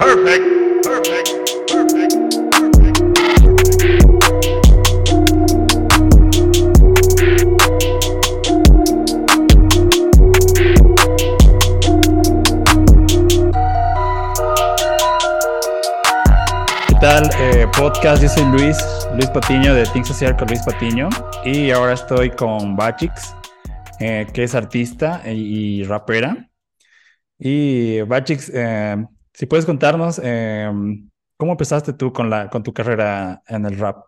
Perfect, perfect, perfect. ¿Qué tal? Eh, podcast, yo soy Luis, Luis Patiño de Think Social con Luis Patiño y ahora estoy con Bachix, eh, que es artista y, y rapera. Y Bachix, eh, si puedes contarnos eh, cómo empezaste tú con, la, con tu carrera en el rap.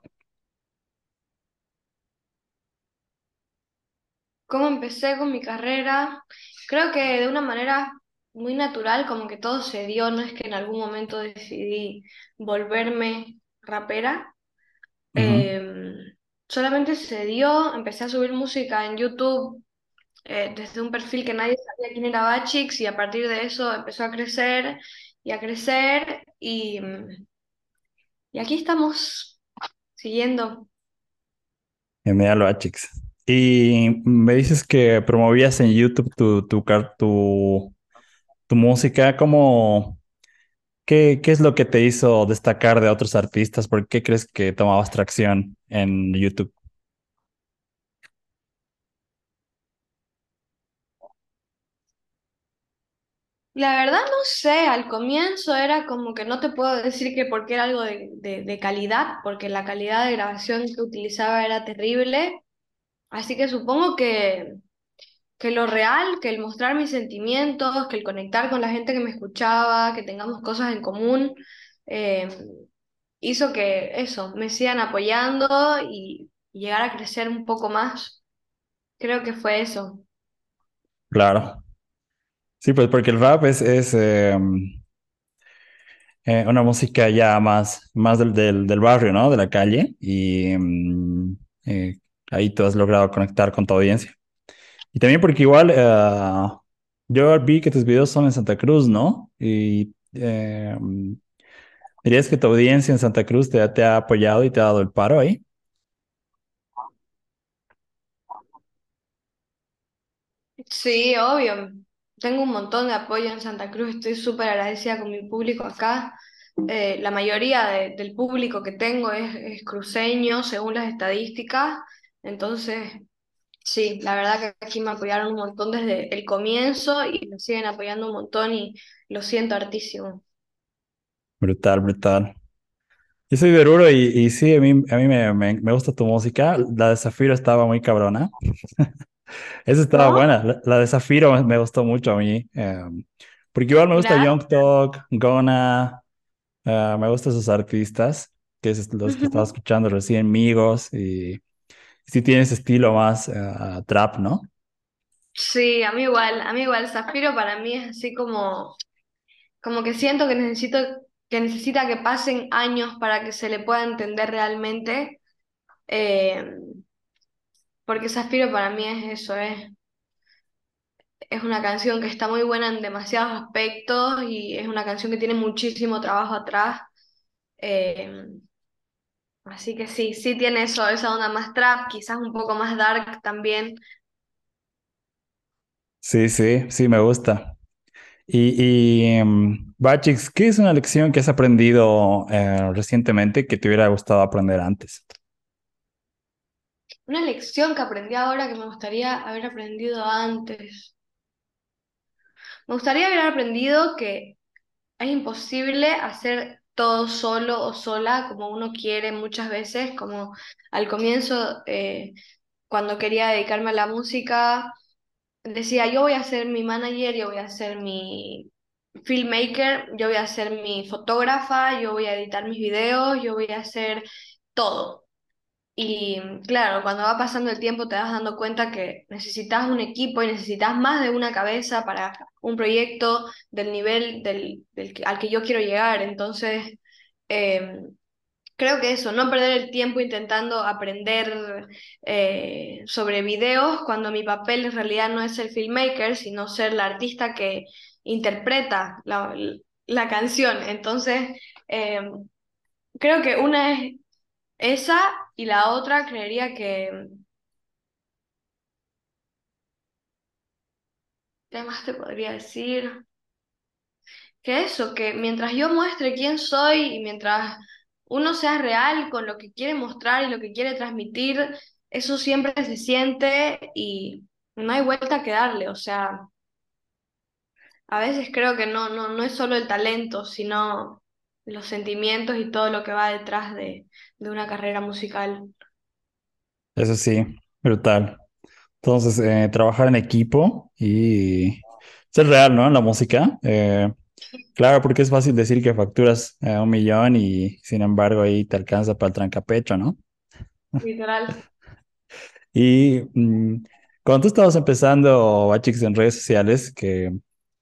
¿Cómo empecé con mi carrera? Creo que de una manera muy natural, como que todo se dio, no es que en algún momento decidí volverme rapera. Em, solamente se dio, empecé a subir música en YouTube eh, desde un perfil que nadie sabía quién era Bachix y a partir de eso empezó a crecer y a crecer y, y aquí estamos siguiendo. Genial, Bachix. Y me dices que promovías en YouTube tu, tu, tu, tu música. ¿Cómo, qué, qué es lo que te hizo destacar de otros artistas? ¿Por qué crees que tomabas tracción en YouTube? La verdad no sé, al comienzo era como que no te puedo decir que porque era algo de, de, calidad, porque la calidad de grabación que utilizaba era terrible, así que supongo que, que lo real, que el mostrar mis sentimientos, que el conectar con la gente que me escuchaba, que tengamos cosas en común, eh, hizo que eso, me sigan apoyando y llegar a crecer un poco más. Creo que fue eso. Claro. Sí, pues porque el rap es, es eh, eh, una música ya más, más del, del, del barrio, ¿no? De la calle. Y mm, eh, ahí tú has logrado conectar con tu audiencia. Y también porque igual eh, yo vi que tus videos son en Santa Cruz, ¿no? Y mm, dirías que tu audiencia en Santa Cruz te, te ha apoyado y te ha dado el paro ahí. Sí, obvio. Tengo un montón de apoyo en Santa Cruz. Estoy súper agradecida con mi público acá. Eh, la mayoría de- del público que tengo es, es cruceño, según las estadísticas. Entonces, sí, la verdad que aquí me apoyaron un montón desde el comienzo y me siguen apoyando un montón y lo siento hartísimo. Brutal, brutal. Yo soy de Oruro y, y sí, a mí, a mí me, me, me gusta tu música. La de Zafiro estaba muy cabrona. Esa estaba ¿No? buena. La, la de Zafiro me, me gustó mucho a mí. eh, porque igual me gusta Young. Thug, Gona, eh, me gustan esos artistas, que es los que estaba escuchando recién, Migos, y sí tiene ese estilo más eh, trap, ¿no? Sí, a mí igual, a mí igual. Zafiro para mí es así como, como que siento que necesito, que necesita que pasen años para que se le pueda entender realmente. Eh, porque Zafiro para mí es eso, es, es una canción que está muy buena en demasiados aspectos y es una canción que tiene muchísimo trabajo atrás. Eh, así que sí, sí tiene eso, esa onda más trap, quizás un poco más dark también. Sí, sí, sí, me gusta. Y, y em, Bachix, ¿qué es una lección que has aprendido eh, recientemente que te hubiera gustado aprender antes? Una lección que aprendí ahora que me gustaría haber aprendido antes. Me gustaría haber aprendido que es imposible hacer todo solo o sola como uno quiere muchas veces, como al comienzo, eh, cuando quería dedicarme a la música. decía, yo voy a ser mi manager, yo voy a ser mi filmmaker, yo voy a ser mi fotógrafa, yo voy a editar mis videos, yo voy a hacer todo. Y claro, cuando va pasando el tiempo te vas dando cuenta que necesitas un equipo y necesitas más de una cabeza para un proyecto del nivel del, al que yo quiero llegar. Entonces, em, Creo que eso, no perder el tiempo intentando aprender eh, sobre videos cuando mi papel en realidad no es el filmmaker, sino ser la artista que interpreta la, la canción. Entonces, eh, creo que una es esa y la otra creería que, ¿qué más te podría decir? que eso, que mientras yo muestre quién soy y mientras uno sea real con lo que quiere mostrar y lo que quiere transmitir, eso siempre se siente y no hay vuelta que darle. O sea, a veces creo que no, no, no es solo el talento, sino los sentimientos y todo lo que va detrás de, de una carrera musical. Eso sí, brutal. Entonces, eh, trabajar en equipo y ser real, ¿no? En la música. Eh, claro, porque es fácil decir que facturas eh, un millón y sin embargo ahí te alcanza para el trancapecho, ¿no? Literal. Y mm, cuando tú estabas empezando Bachix en redes sociales, que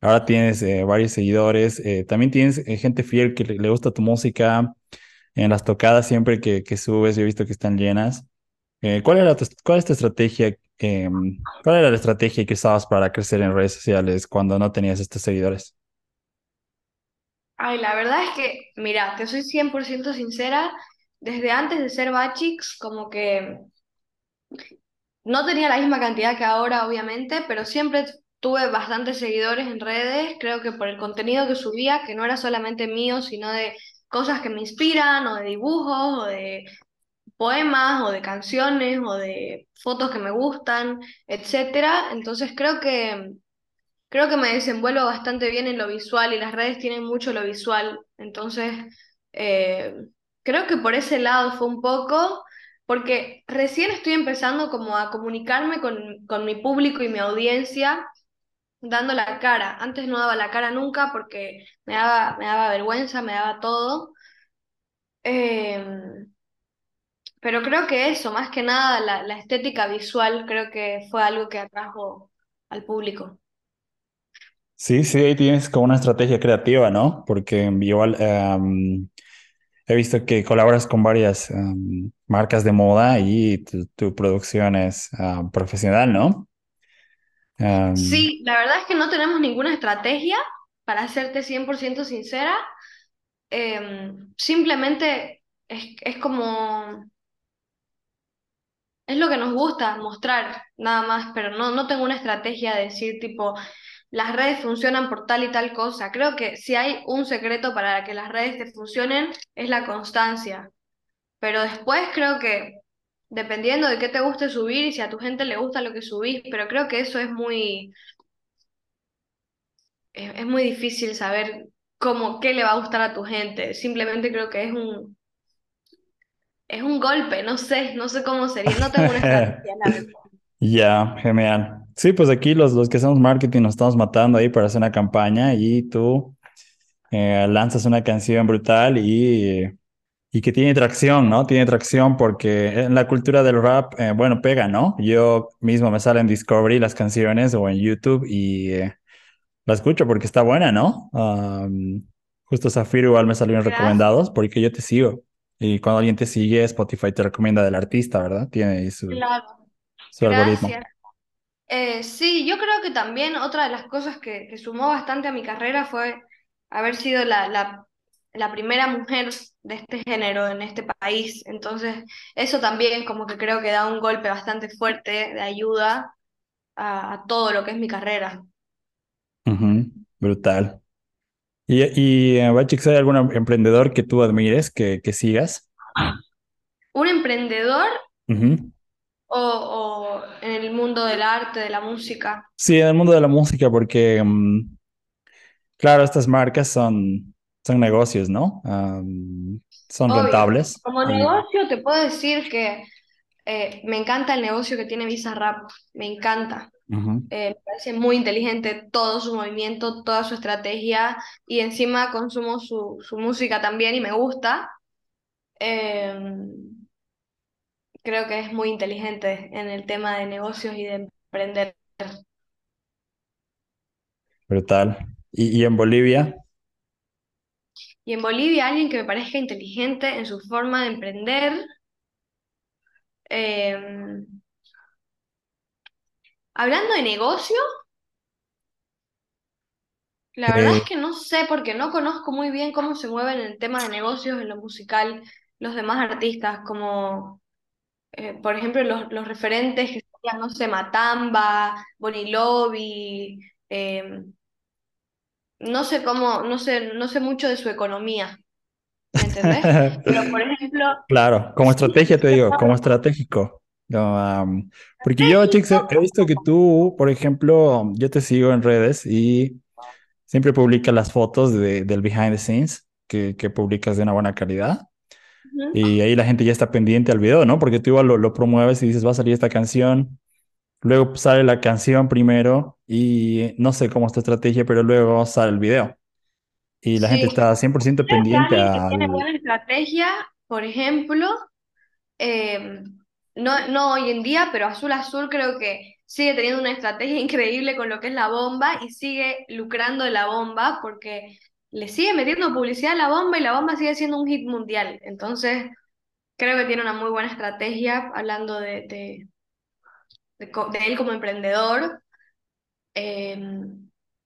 ahora tienes eh, varios seguidores, eh, también tienes eh, gente fiel que le, gusta tu música, en las tocadas siempre que, subes, he visto que están llenas. ¿cuál era cuál es tu estrategia? em, ¿cuál era la estrategia que usabas para crecer en redes sociales cuando no tenías estos seguidores? Ay, la verdad es que, mira, te soy 100% sincera, desde antes de ser Bachix, como que no tenía la misma cantidad que ahora, obviamente, pero siempre tuve bastantes seguidores en redes, creo que por el contenido que subía, que no era solamente mío, sino de cosas que me inspiran, o de dibujos, o de poemas, o de canciones, o de fotos que me gustan, etcétera. Entonces creo que Creo que me desenvuelvo bastante bien en lo visual y las redes tienen mucho lo visual. Entonces, eh, creo que por ese lado fue un poco, porque recién estoy empezando como a comunicarme con, con mi público y mi audiencia dando la cara. Antes no daba la cara nunca porque me daba, me daba vergüenza, me daba todo. Em, pero creo que eso, más que nada, la, la estética visual, creo que fue algo que atrajo al público. Sí, sí, ahí tienes como una estrategia creativa, ¿no? Porque igual em, he visto que colaboras con varias em, marcas de moda y tu, tu producción es ah, profesional, ¿no? Sí, la verdad es que no tenemos ninguna estrategia, para serte 100% sincera. Em, simplemente es, es como, es lo que nos gusta mostrar, nada más, pero no, no tengo una estrategia de decir tipo, las redes funcionan por tal y tal cosa. Creo que si hay un secreto para que las redes te funcionen, es la constancia. Pero después creo que, dependiendo de qué te guste subir y si a tu gente le gusta lo que subís, pero creo que eso es muy, es, es muy difícil saber cómo, qué le va a gustar a tu gente. Simplemente creo que es un, es un golpe, no sé, no sé cómo sería, no tengo una estrategia. Ya, genial. Sí, pues aquí los, los que hacemos marketing nos estamos matando ahí para hacer una campaña y tú eh, lanzas una canción brutal y, y que tiene tracción, ¿no? Tiene tracción porque en la cultura del rap, eh, bueno, pega, ¿no? Yo mismo me sale en Discovery las canciones o en YouTube y eh, la escucho porque está buena, ¿no? Am, justo Zafiro igual me Gracias. recomendados porque yo te sigo. Y cuando alguien te sigue, Spotify te recomienda del artista, ¿verdad? Tiene ahí su, Claro, su algoritmo. Eh, sí, yo creo que también otra de las cosas que, que sumó bastante a mi carrera fue haber sido la, la, la primera mujer de este género en este país. Entonces, eso también como que creo que da un golpe bastante fuerte de ayuda a, a todo lo que es mi carrera. Brutal. ¿Y, y eh, Bachix, hay algún em- emprendedor que tú admires, que, que sigas? ¿Un emprendedor o, o en el mundo del arte, de la música? Sí, en el mundo de la música, porque, mm, claro, estas marcas son, son negocios, ¿no? Son Obvio. rentables Como negocio te puedo decir que eh, me encanta el negocio que tiene Bizarrap, me encanta. Eh, me parece muy inteligente todo su movimiento, toda su estrategia y encima consumo su, su música también y me gusta. Eh, creo que es muy inteligente en el tema de negocios y de emprender. brutal. ¿Y, y en Bolivia? Y en Bolivia alguien que me parezca inteligente en su forma de emprender. eh, hablando de negocio, la verdad es que no sé porque no conozco muy bien cómo se mueven en el tema de negocios en lo musical los demás artistas, como eh, por ejemplo, los, los referentes que serían, no sé, Matamba, Bonnie Lobby, eh, no sé cómo, no sé, no sé mucho de su economía, ¿me entendés? Pero por ejemplo, Claro, como estrategia te digo, como estratégico. Porque yo, chicos, he visto que tú, por ejemplo, yo te sigo en redes y siempre publicas las fotos de- del behind the scenes que, que publicas de una buena calidad. Y ahí la gente ya está pendiente al video, ¿no? Porque tú igual lo, lo promueves y dices, va a salir esta canción. Luego sale la canción primero y no sé cómo es tu estrategia, pero luego sale el video. Y la gente está 100% Creo que pendiente que tiene buena estrategia, por ejemplo, eh, no, no hoy en día, pero Azul Azul creo que sigue teniendo una estrategia increíble con lo que es la bomba y sigue lucrando de la bomba porque le sigue metiendo publicidad a la bomba y la bomba sigue siendo un hit mundial. Entonces, creo que tiene una muy buena estrategia hablando de, de, de él como emprendedor. Eh,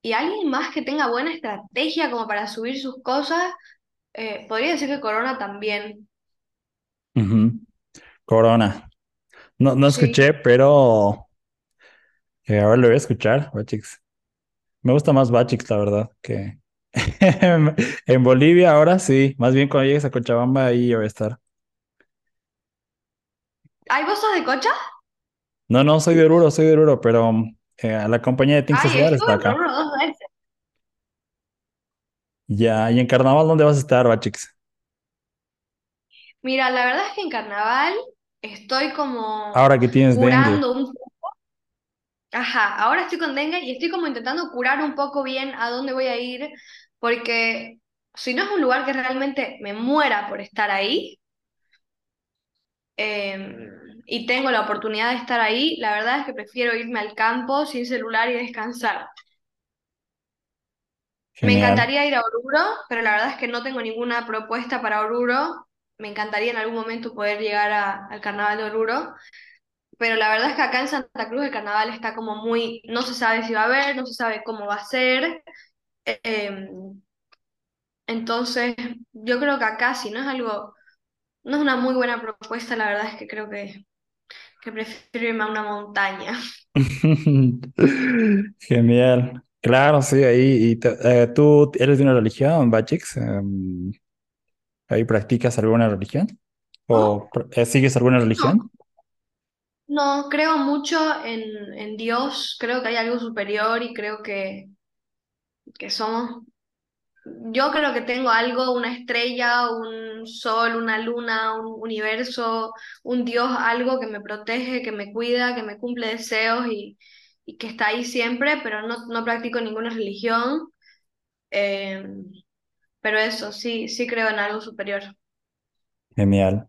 y alguien más que tenga buena estrategia como para subir sus cosas, eh, podría decir que Corona también. Corona. No, no Sí. escuché, pero eh, ahora lo voy a escuchar, Bachix. Me gusta más Bachix, la verdad, que en Bolivia ahora sí. Más bien cuando llegues a Cochabamba ahí yo voy a estar. ¿Hay vos sos de Cocha? No, no, soy de Oruro, soy de Oruro, pero eh, la compañía de Think Ay, Social está acá. uno dos veces. Ya, ¿y en Carnaval dónde vas a estar, Bachix? Mira, la verdad es que en carnaval estoy como Ahora que tienes dengue. curando un Ajá, ahora estoy con dengue y estoy como intentando curar un poco bien a dónde voy a ir, porque si no es un lugar que realmente me muera por estar ahí, eh, y tengo la oportunidad de estar ahí, la verdad es que prefiero irme al campo sin celular y descansar. Me encantaría ir a Oruro, pero la verdad es que no tengo ninguna propuesta para Oruro. Me encantaría en algún momento poder llegar a- al carnaval de Oruro, pero la verdad es que acá en Santa Cruz el carnaval está como muy, no se sabe si va a haber, no se sabe cómo va a ser. Eh, entonces, yo creo que acá, si no es algo, no es una muy buena propuesta, la verdad es que creo que, que prefiero irme a una montaña. Genial. Claro, sí, ahí. Y te- eh, ¿tú eres de una religión, Bachix? Em, ¿ahí practicas alguna religión? ¿No? ¿O pr- eh, sigues alguna No, religión? no, creo mucho en, en Dios, creo que hay algo superior y creo que, que somos, yo creo que tengo algo, una estrella, un sol, una luna, un universo, un Dios, algo que me protege, que me cuida, que me cumple deseos y, y que está ahí siempre, pero no, no practico ninguna religión. Eh, pero eso, sí, sí creo en algo superior. Genial.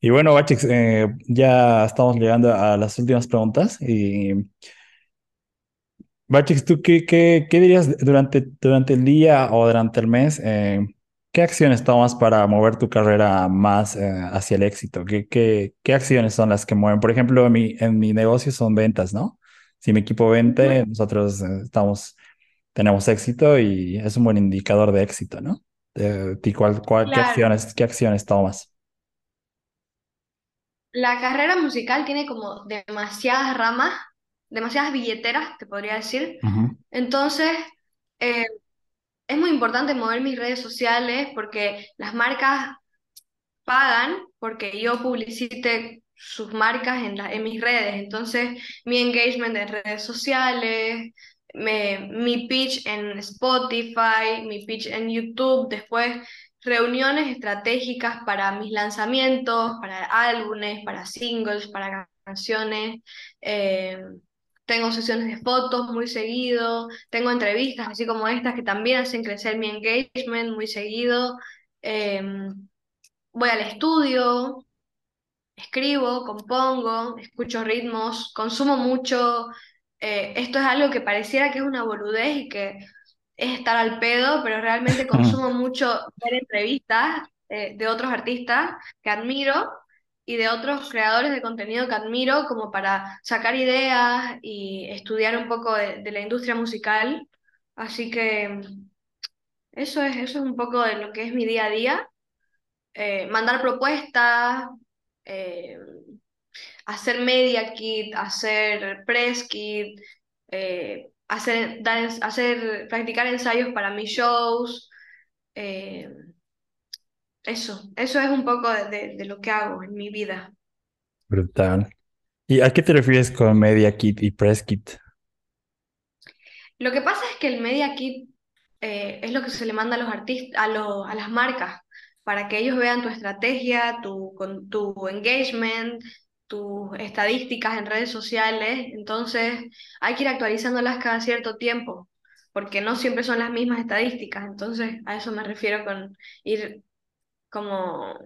Y bueno, Bachix, eh, ya estamos llegando a las últimas preguntas. Bachix, ¿tú qué, qué, qué dirías durante, durante el día o durante el mes? eh, ¿qué acciones tomas para mover tu carrera más eh, hacia el éxito? ¿Qué, qué, qué acciones son las que mueven? Por ejemplo, en mi, en mi negocio son ventas, ¿no? Si mi equipo vende, nosotros eh, estamos, tenemos éxito y es un buen indicador de éxito, ¿no? Eh, ¿y cuál, cuál- qué acciones, qué acciones tomas? la carrera musical tiene como demasiadas ramas, demasiadas billeteras, te podría decir. Entonces, eh, es muy importante mover mis redes sociales porque las marcas pagan porque yo publicite sus marcas en, la- en mis redes. Entonces, mi engagement en redes sociales, me- mi pitch en Spotify, mi pitch en YouTube, después reuniones estratégicas para mis lanzamientos, para álbumes, para singles, para canciones. eh, Tengo sesiones de fotos muy seguido, tengo entrevistas así como estas que también hacen crecer mi engagement muy seguido. em, Voy al estudio, escribo, compongo, escucho ritmos, consumo mucho. eh, esto es algo que pareciera que es una boludez y que es estar al pedo, pero realmente consumo mucho ver entrevistas eh, de otros artistas que admiro y de otros creadores de contenido que admiro como para sacar ideas y estudiar un poco de, la industria musical. Así que eso es, eso es un poco de lo que es mi día a día eh, mandar propuestas, eh, hacer media kit, hacer press kit, eh, hacer, dar, hacer, practicar ensayos para mis shows. Eso, eso es un poco de, de- de lo que hago en mi vida. Brutal. ¿Y a qué te refieres con Media Kit y Press Kit? Lo que pasa es que el Media Kit eh, es lo que se le manda a los artistas, a, los- a las marcas, para que ellos vean tu estrategia, tu, con, tu engagement, tus estadísticas en redes sociales. Entonces, hay que ir actualizándolas cada cierto tiempo, porque no siempre son las mismas estadísticas. Entonces, a eso me refiero con ir como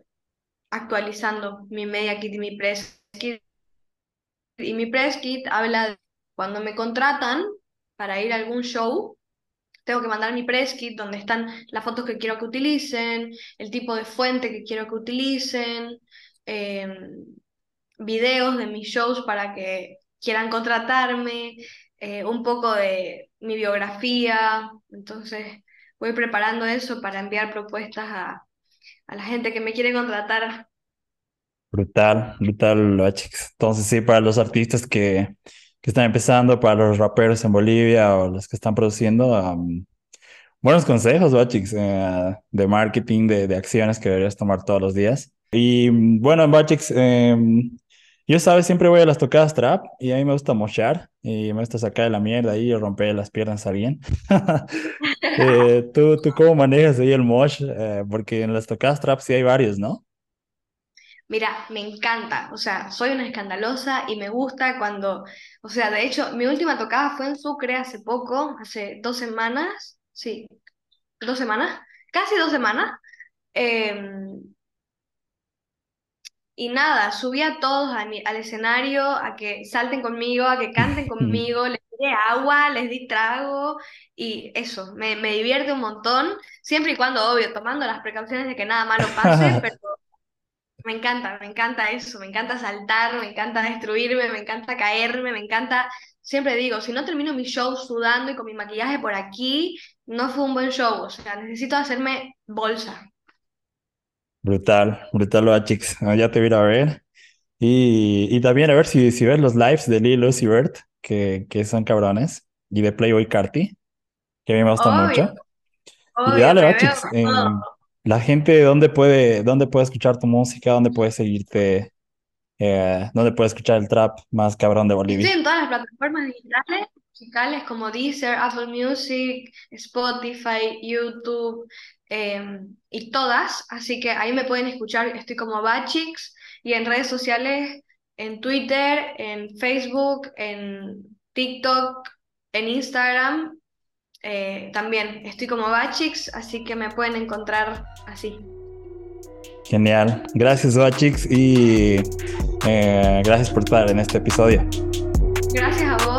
actualizando mi Media Kit y mi Press Kit. Y mi Press Kit habla de cuando me contratan para ir a algún show tengo que mandar mi press kit donde están las fotos que quiero que utilicen, el tipo de fuente que quiero que utilicen, em, videos de mis shows para que quieran contratarme, eh, un poco de mi biografía. Entonces voy preparando eso para enviar propuestas a, a la gente que me quiere contratar. Brutal, brutal, Bachix. Entonces, sí, para los artistas que, que están empezando, para los raperos en Bolivia o los que están produciendo, am, buenos consejos, Bachix, eh, de marketing, de, de acciones que deberías tomar todos los días. Y bueno, Bachix, em, yo, sabes, siempre voy a las tocadas trap y a mí me gusta mochar y me gusta sacar de la mierda y romper las piernas a alguien. Eh, ¿tú, tú cómo manejas ahí el mosh? Eh, porque en las tocadas trap sí hay varios, ¿no? Mira, me encanta, o sea, soy una escandalosa y me gusta cuando, o sea, de hecho, mi última tocada fue en Sucre hace poco, hace dos semanas, sí, dos semanas, casi dos semanas, em, y nada, subí a todos a mi- al escenario a que salten conmigo, a que canten conmigo, les di agua, les di trago, y eso, me, me divierte un montón, siempre y cuando, obvio, tomando las precauciones de que nada malo pase, pero... Me encanta, me encanta eso, me encanta saltar, me encanta destruirme, me encanta caerme, me encanta, siempre digo, si no termino mi show sudando y con mi maquillaje por aquí, no fue un buen show, o sea, necesito hacerme bolsa. Brutal, brutal, Bachix. Ah, Ya te voy a ir a ver. Y, y también a ver si, si ves los lives de Lil Uzi Vert, que, que son cabrones, y de Playboy Carti, que a mí me gustan Obvio, mucho. Y obvio, dale, me veo Bachix. con eh, la gente, ¿dónde puede, dónde puede escuchar tu música? ¿Dónde puede seguirte? Eh, ¿dónde puede escuchar el trap más cabrón de Estoy Bolivia? en todas las plataformas digitales, musicales como Deezer, Apple Music, Spotify, YouTube, eh, y todas, así que ahí me pueden escuchar, estoy como Bachix, y en redes sociales, en Twitter, en Facebook, en TikTok, en Instagram, eh, también estoy como Bachix, así que me pueden encontrar así. Genial. Gracias, Bachix, y eh, gracias por estar en este episodio. Gracias a vos.